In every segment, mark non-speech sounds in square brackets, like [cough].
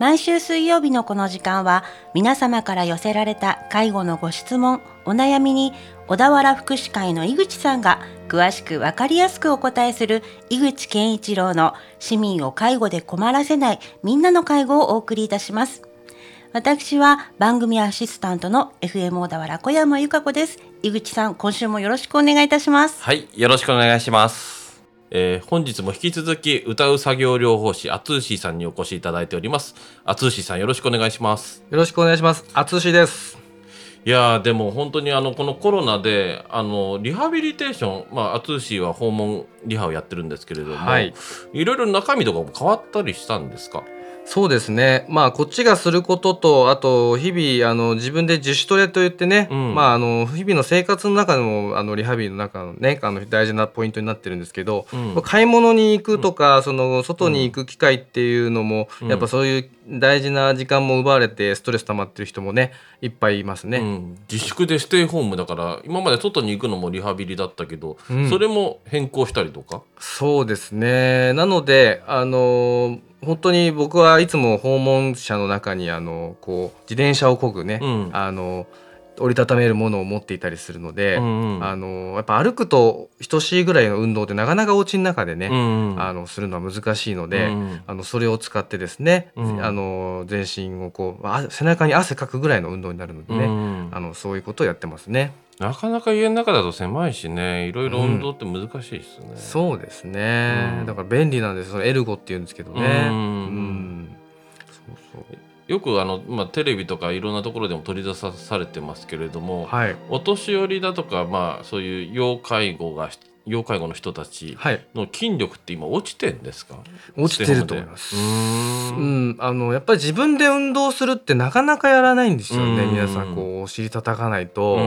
毎週水曜日のこの時間は皆様から寄せられた介護のご質問、お悩みに小田原福祉会の井口さんが詳しくわかりやすくお答えする井口健一郎の市民を介護で困らせないみんなの介護をお送りいたします。私は番組アシスタントの FM 小田原小山由香子です。井口さん、今週もよろしくお願いいたします。はい、よろしくお願いします。えー、本日も引き続き歌う作業療法士アツーシーさんにお越しいただいております。アツーシーさんよろしくお願いします。よろしくお願いします。アツーシーです。いやでも本当にあのこのコロナであのリハビリテーションまあアツーシーは訪問リハをやってるんですけれども、はい、いろいろ中身とかも変わったりしたんですか？そうですね。まあ、こっちがすることと、あと、日々、あの、自分で自主トレと言ってね、うん、まあ、あの、日々の生活の中でも、あの、リハビリの中のね、あの、大事なポイントになってるんですけど、うん、買い物に行くとか、うん、その、外に行く機会っていうのも、やっぱそういう大事な時間も奪われて、ストレス溜まってる人もね、いっぱいいますね。自粛でステイホームだから、今まで外に行くのもリハビリだったけど、それも変更したりとか？そうですね。なので、あの本当に僕はいつも訪問者の中にあのこう自転車をこぐね、うん、あの折りたためるものを持っていたりするので、うんうん、あのやっぱ歩くと等しいぐらいの運動ってなかなかお家の中でね、うんうん、あのするのは難しいので、うんうん、あのそれを使ってですね、うん、あの全身をこう背中に汗かくぐらいの運動になるのでね、うんうん、あのそういうことをやってますね。なかなか家の中だと狭いしねいろいろ運動って難しいですね、うん、そうですね、うん、だから便利なんですそのエルゴっていうんですけどね。うんよくあの、まあ、テレビとかいろんなところでも取り出されてますけれども、はい、お年寄りだとか、まあ、そういう要介護が要介護の人たちの筋力って今落ちてんですか、はい、落ちてると思います。うん。あのやっぱり自分で運動するってなかなかやらないんですよね。皆さんこうお尻叩かないと。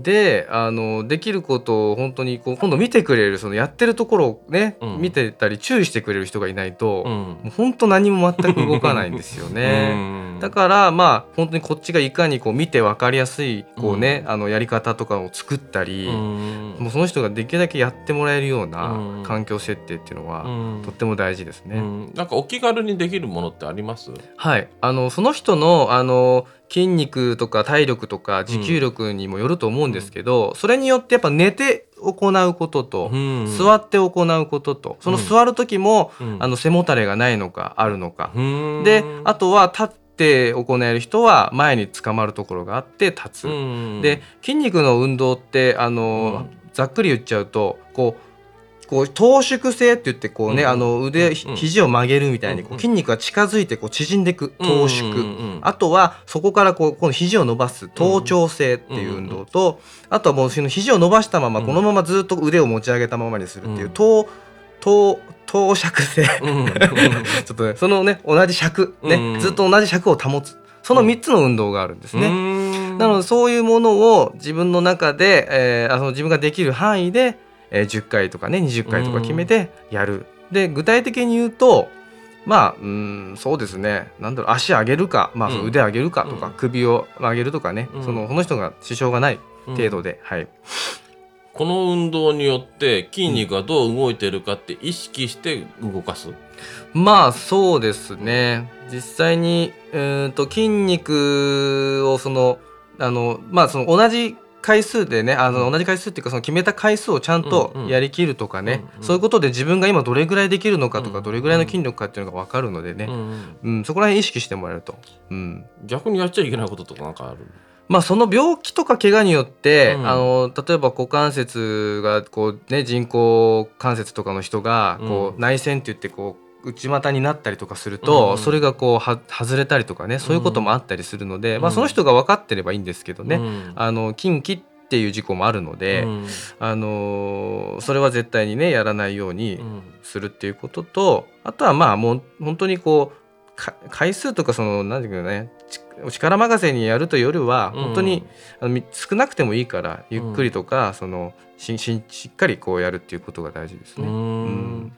であのできることを本当にこう今度見てくれるそのやってるところをね、うん、見てたり注意してくれる人がいないと、うん、もう本当何も全く動かないんですよね [laughs] だからまあ本当にこっちがいかにこう見て分かりやすいこうね、うん、あのやり方とかを作ったりもうその人ができるだけやってもらえるような環境設定っていうのは、とっても大事ですね、うん、なんかお気軽にできるものってあります？はい。あのその人のあの筋肉とか体力とか持久力にもよると思うんですけど、うん、それによってやっぱ寝て行うことと、うん、座って行うこととその座る時も、うん、あの背もたれがないのかあるのか、であとは立って行える人は前に捕まるところがあって立つ。で筋肉の運動ってあの、ざっくり言っちゃうとこうこう等縮性って言ってこうね、うん、あの腕、うん、肘を曲げるみたいにこう筋肉が近づいてこう縮んでいく等縮、あとはそこからこうこの肘を伸ばす頭頂性っていう運動と、あとはもうその肘を伸ばしたままこのままずっと腕を持ち上げたままにするっていう頭頭等尺性ちょっとねそのね同じ尺。ね、ずっと同じ尺を保つ。その3つの運動があるんですね。なのでそういうものを自分の中で、えー、あの自分ができる範囲で、えー、10回とかね20回とか決めてやる。で具体的に言うとまあうんそうですね。なんだろう足上げるか、まあ、腕上げるかとか、うん、首を上げるとかね、うん、そのその人が支障がない程度で、はい。この運動によって筋肉がどう動いてるかって意識して動かす、まあそうですね。実際に、えーと、筋肉をそのあのまあその同じ回数でねあの同じ回数っていうかその決めた回数をちゃんとやりきるとかね、うんうん、そういうことで自分が今どれぐらいできるのかとか、どれぐらいの筋力かっていうのが分かるのでね、うん。うん、そこら辺意識してもらえると、うん、逆にやっちゃいけないこととかなんかある？まあ、その病気とか怪我によって、うん、あの例えば股関節がこう、ね、人工関節とかの人がこう、内旋って言ってこう内股になったりとかすると、うん、それがこうは外れたりとかねそういうこともあったりするので、うん、まあ、その人が分かってればいいんですけどね、うん、あの近畿っていう事故もあるので、あのそれは絶対にねやらないようにするっていうこととあとはまあもう本当にこう回数とかその何て言うかね力任せにやるというよりは本当に、あの少なくてもいいからゆっくりとか、そのしししっかりこうやるっていうことが大事ですね。うん。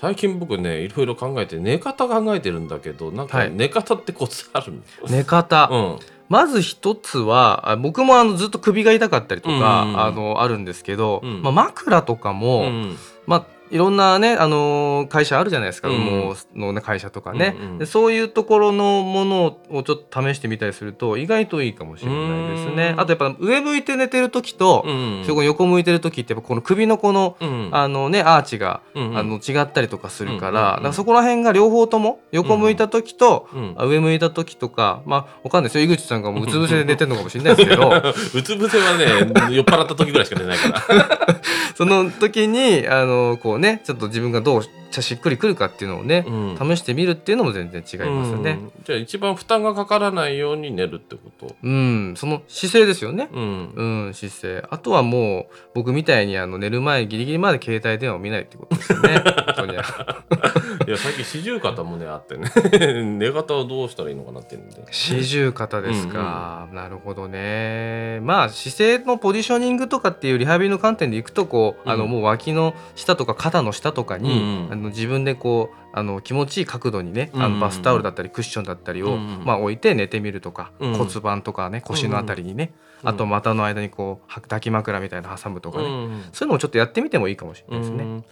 最近僕ねいろいろ考えて寝方考えてるんだけどなんか寝方ってコツあるの、はい、寝方、うん、まず一つは僕もあのずっと首が痛かったりとか、うんうん、あのあるんですけど、うん、まあ、枕とかも、うん、まあいろんなね、あのー、会社あるじゃないですか、うん、羽毛の、ね、会社とかね、うんうん、でそういうところのものをちょっと試してみたりすると意外といいかもしれないですね。あとやっぱ上向いて寝てる時と、うん、そこ横向いてる時ってやっぱこの首のこの、うん、あのねアーチが、うん、あの違ったりとかするから,、らそこら辺が両方とも横向いた時と、上向いた時とかまあわかんないですよ。井口さんがもううつ伏せで寝てるのかもしれないですけど。[laughs] うつ伏せはね酔っ払った時ぐらいしか寝ないからその時にあのこうねちょっと自分がどうゃしっくりくるかっていうのをね、うん、試してみるっていうのも全然違いますよね、うん、じゃあ一番負担がかからないように寝るってこと？うん。その姿勢ですよね。うん、うん、姿勢。あとはもう僕みたいにあの寝る前ギリギリまで携帯電話を見ないってことですよね。[laughs] [laughs] いや最近四十肩もねあってね。[laughs] 寝方はどうしたらいいのかなってんで。四十肩ですか、うんうん、なるほどね。まあ姿勢のポジショニングとかっていうリハビリの観点でいくとこう、あのもう脇の下とか肩の下とかに、うんうん。の自分でこうあの気持ちいい角度にね、あのバスタオルだったりクッションだったりを、まあ、置いて寝てみるとか、骨盤とかね腰のあたりにね、あと股の間にこう抱き枕みたいな挟むとかね、そういうのをちょっとやってみてもいいかもしれないですね。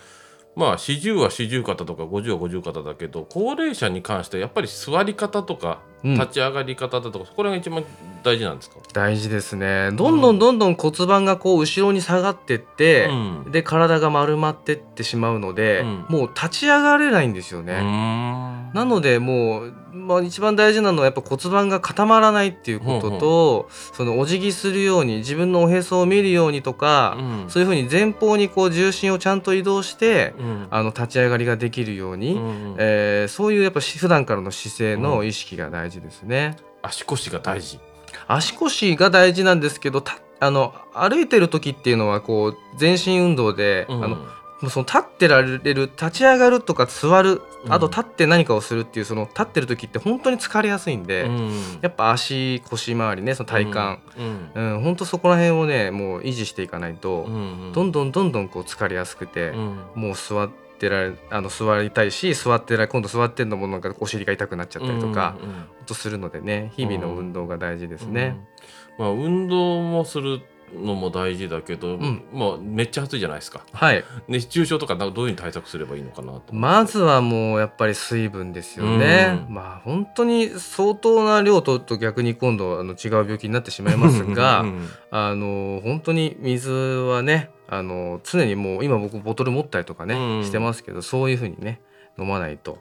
まあ四十は四十肩とか五十は五十肩だけど高齢者に関してやっぱり座り方とか立ち上がり方だとか、そこらが一番大事なんですか？大事ですね。どんどんどんどん骨盤がこう後ろに下がってって、うん、で体が丸まってってしまうので、うん、もう立ち上がれないんですよね。なのでもう、まあ、一番大事なのはやっぱ骨盤が固まらないっていうことと、うん、そのお辞儀するように自分のおへそを見るようにとか、そういうふうに前方にこう重心をちゃんと移動して、あの立ち上がりができるように、えー、そういうやっぱ普段からの姿勢の意識が大事ですね。足腰が大事足腰が大事なんですけどあの歩いてる時っていうのはこう全身運動で、うん、あのその立ってられる立ち上がるとか座るあと立って何かをするっていうその立ってる時って本当に疲れやすいんで、うん、やっぱ足腰回りねその体幹、うん、うん、本当そこら辺をねもう維持していかないと、うんうん、どんどんどんどんこう疲れやすくて、もう座ってってられあの座りたいし座ってら今度座ってんのもなんかお尻が痛くなっちゃったりとか、うんうん、とするのでね日々の運動が大事ですね。うんうん、まあ、運動もするのも大事だけど、うん、まあめっちゃ暑いじゃないですか。はい。[laughs] 熱中症とかどういうふうに対策すればいいのかなと。まずはもうやっぱり水分ですよね。うん、まあ本当に相当な量とと逆に今度あの違う病気になってしまいますが、あの本当に水はねあの常にもう今僕ボトル持ったりとかね、うん、してますけどそういうふうにね飲まないと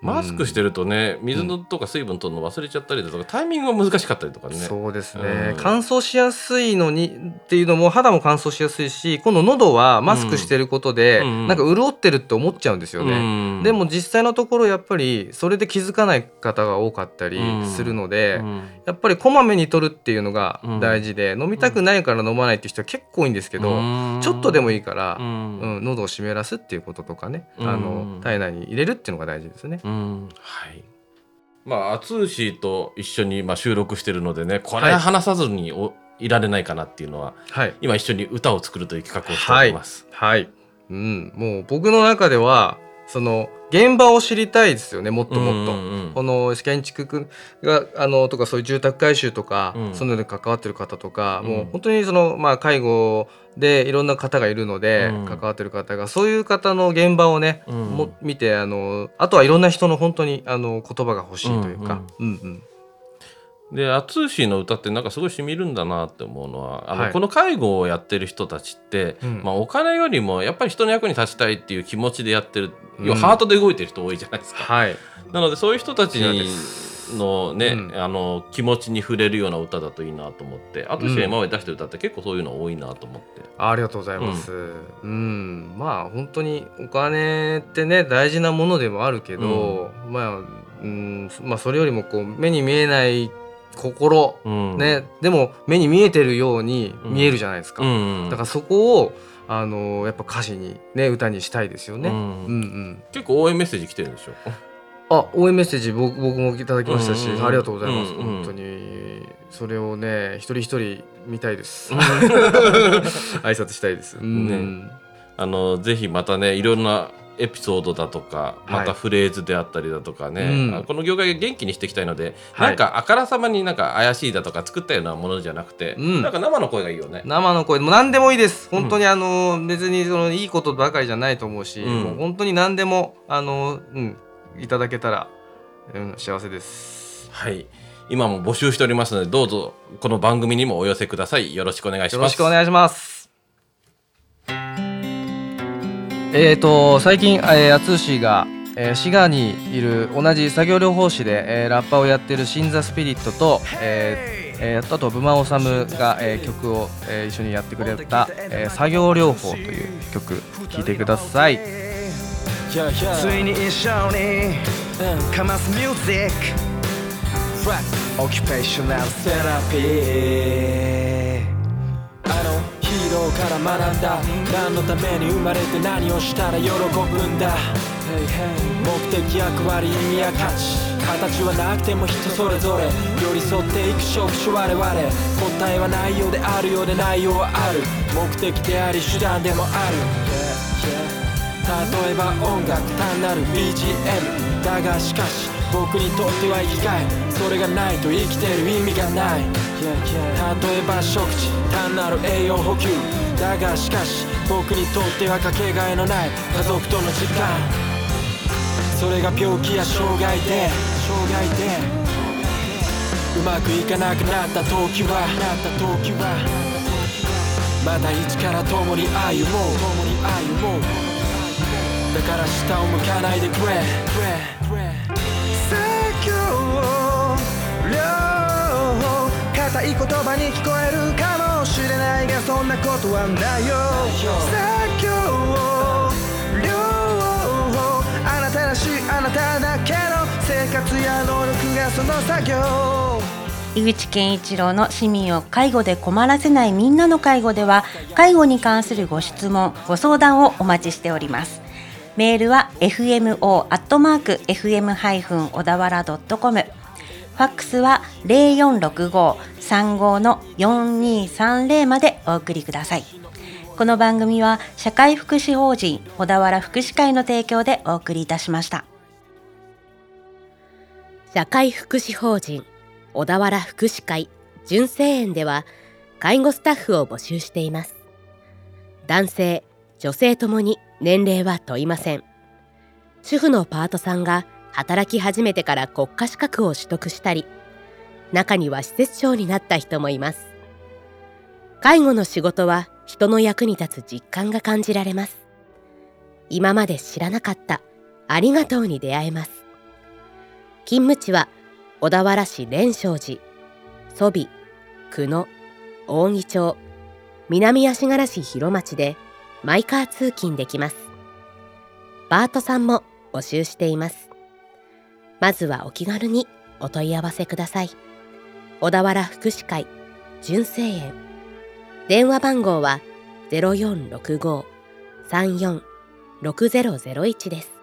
マスクしてるとね、水のとか水分取るの忘れちゃったりだとか、タイミングが難しかったりとかね。そうですね、うん、乾燥しやすいのにっていうのも肌も乾燥しやすいし、今度喉はマスクしてることで、うん、なんか潤ってるって思っちゃうんですよね。うん、でも実際のところやっぱりそれで気づかない方が多かったりするので、やっぱりこまめに取るっていうのが大事で、飲みたくないから飲まないっていう人は結構多いんですけど、ちょっとでもいいから、うん。喉を湿らすっていうこととかね、あの体内に入れるっていうのが大事ですね。うん、はい。まあ淳氏と一緒にまあ収録してるのでねこれ話さずにお、い、られないかなっていうのは、はい、今一緒に歌を作るという企画をしております。はい、はい、うん、もう僕の中ではその現場を知りたいですよねもっともっと、うんうんうん、この建築があのとかそういう住宅改修とか、うん、そういうので関わってる方とか、うん、もう本当にその、まあ、介護でいろんな方がいるので、うん、関わってる方がそういう方の現場をね、も見てあのあとはいろんな人の本当にあの言葉が欲しいというか。うんうん、うんうんで淳の歌ってなんかすごいしみるんだなって思うのはあの、はい、この介護をやってる人たちって、うん、まあ、お金よりもやっぱり人の役に立ちたいっていう気持ちでやってる、うん、要はハートで動いてる人多いじゃないですか。はい、なのでそういう人たちのね、うん、あの気持ちに触れるような歌だといいなと思って淳が今まで出してる歌って結構そういうの多いなと思って。ありがとうございます。うん、まあ本当にお金ってね大事なものでもあるけど、まあうんまあ、それよりもこう目に見えない心、うん、ね、でも目に見えてるように見えるじゃないですか、うんうん、だからそこをあのやっぱ歌詞にね歌にしたいですよね、うんうん。うん、結構応援メッセージ来てるんでしょ？あ応援メッセージ僕僕もいただきましたし、うんうん、ありがとうございます、うんうん、本当に。それをね一人一人見たいです。[laughs] 挨拶したいです、ね、あのぜひまたねいろんなエピソードだとかまたフレーズであったりだとかね、はいうん、この業界を元気にしていきたいので、はい、なんかあからさまになんか怪しいだとか作ったようなものじゃなくて、うん、なんか生の声がいいよね。生の声。もう何でもいいです。本当にあの、別にそのいいことばかりじゃないと思うし、うん、もう本当に何でもあの、うん、いただけたら、うん、幸せです。はい。今も募集しておりますのでどうぞこの番組にもお寄せください。よろしくお願いします。よろしくお願いしますえーと、最近、えー、淳が、えー、滋賀にいる同じ作業療法士で、えー、ラッパーをやってるシンザスピリットと、えーえー、あとブマオサムが、えー、曲を、えー、一緒にやってくれた、えー、作業療法という曲聴いてください。ついに一緒にかますミュージック。オキュペーショナルセラピーから学んだ何のために生まれて何をしたら喜ぶんだ目的役割意味や価値形はなくても人それぞれ寄り添っていく職種我々答えはないようであるようでないようはある目的であり手段でもある例えば音楽単なる BGM だがしかし僕にとっては生きがいそれがないと生きてる意味がない。例えば食事単なる栄養補給。だがしかし僕にとってはかけがえのない。家族との時間。それが病気や障害で。障害で。うまくいかなくなった時は。なった時は。また一から共に歩もう。共に歩もう。だから下を向かないでくれ。硬い言葉に聞こえるかもしれないがそんなことはないよ。作業両方あなたらしいあなただけの生活や能力がその作業。井口健一郎の市民を介護で困らせないみんなの介護では介護に関するご質問ご相談をお待ちしております。メールは fmo.fm- 小田原 .com ファックスは0465-35の4230までお送りください。この番組は社会福祉法人小田原福祉会の提供でお送りいたしました。社会福祉法人小田原福祉会純正園では介護スタッフを募集しています。男性、女性ともに年齢は問いません。主婦のパートさんが働き始めてから国家資格を取得したり中には施設長になった人もいます。介護の仕事は人の役に立つ実感が感じられます。今まで知らなかったありがとうに出会えます。勤務地は小田原市蓮生寺蘇美久野扇町南足柄市広町でマイカー通勤できます。バートさんも募集しています。まずはお気軽にお問い合わせください。小田原福祉会純正園電話番号は0465-34-6001です。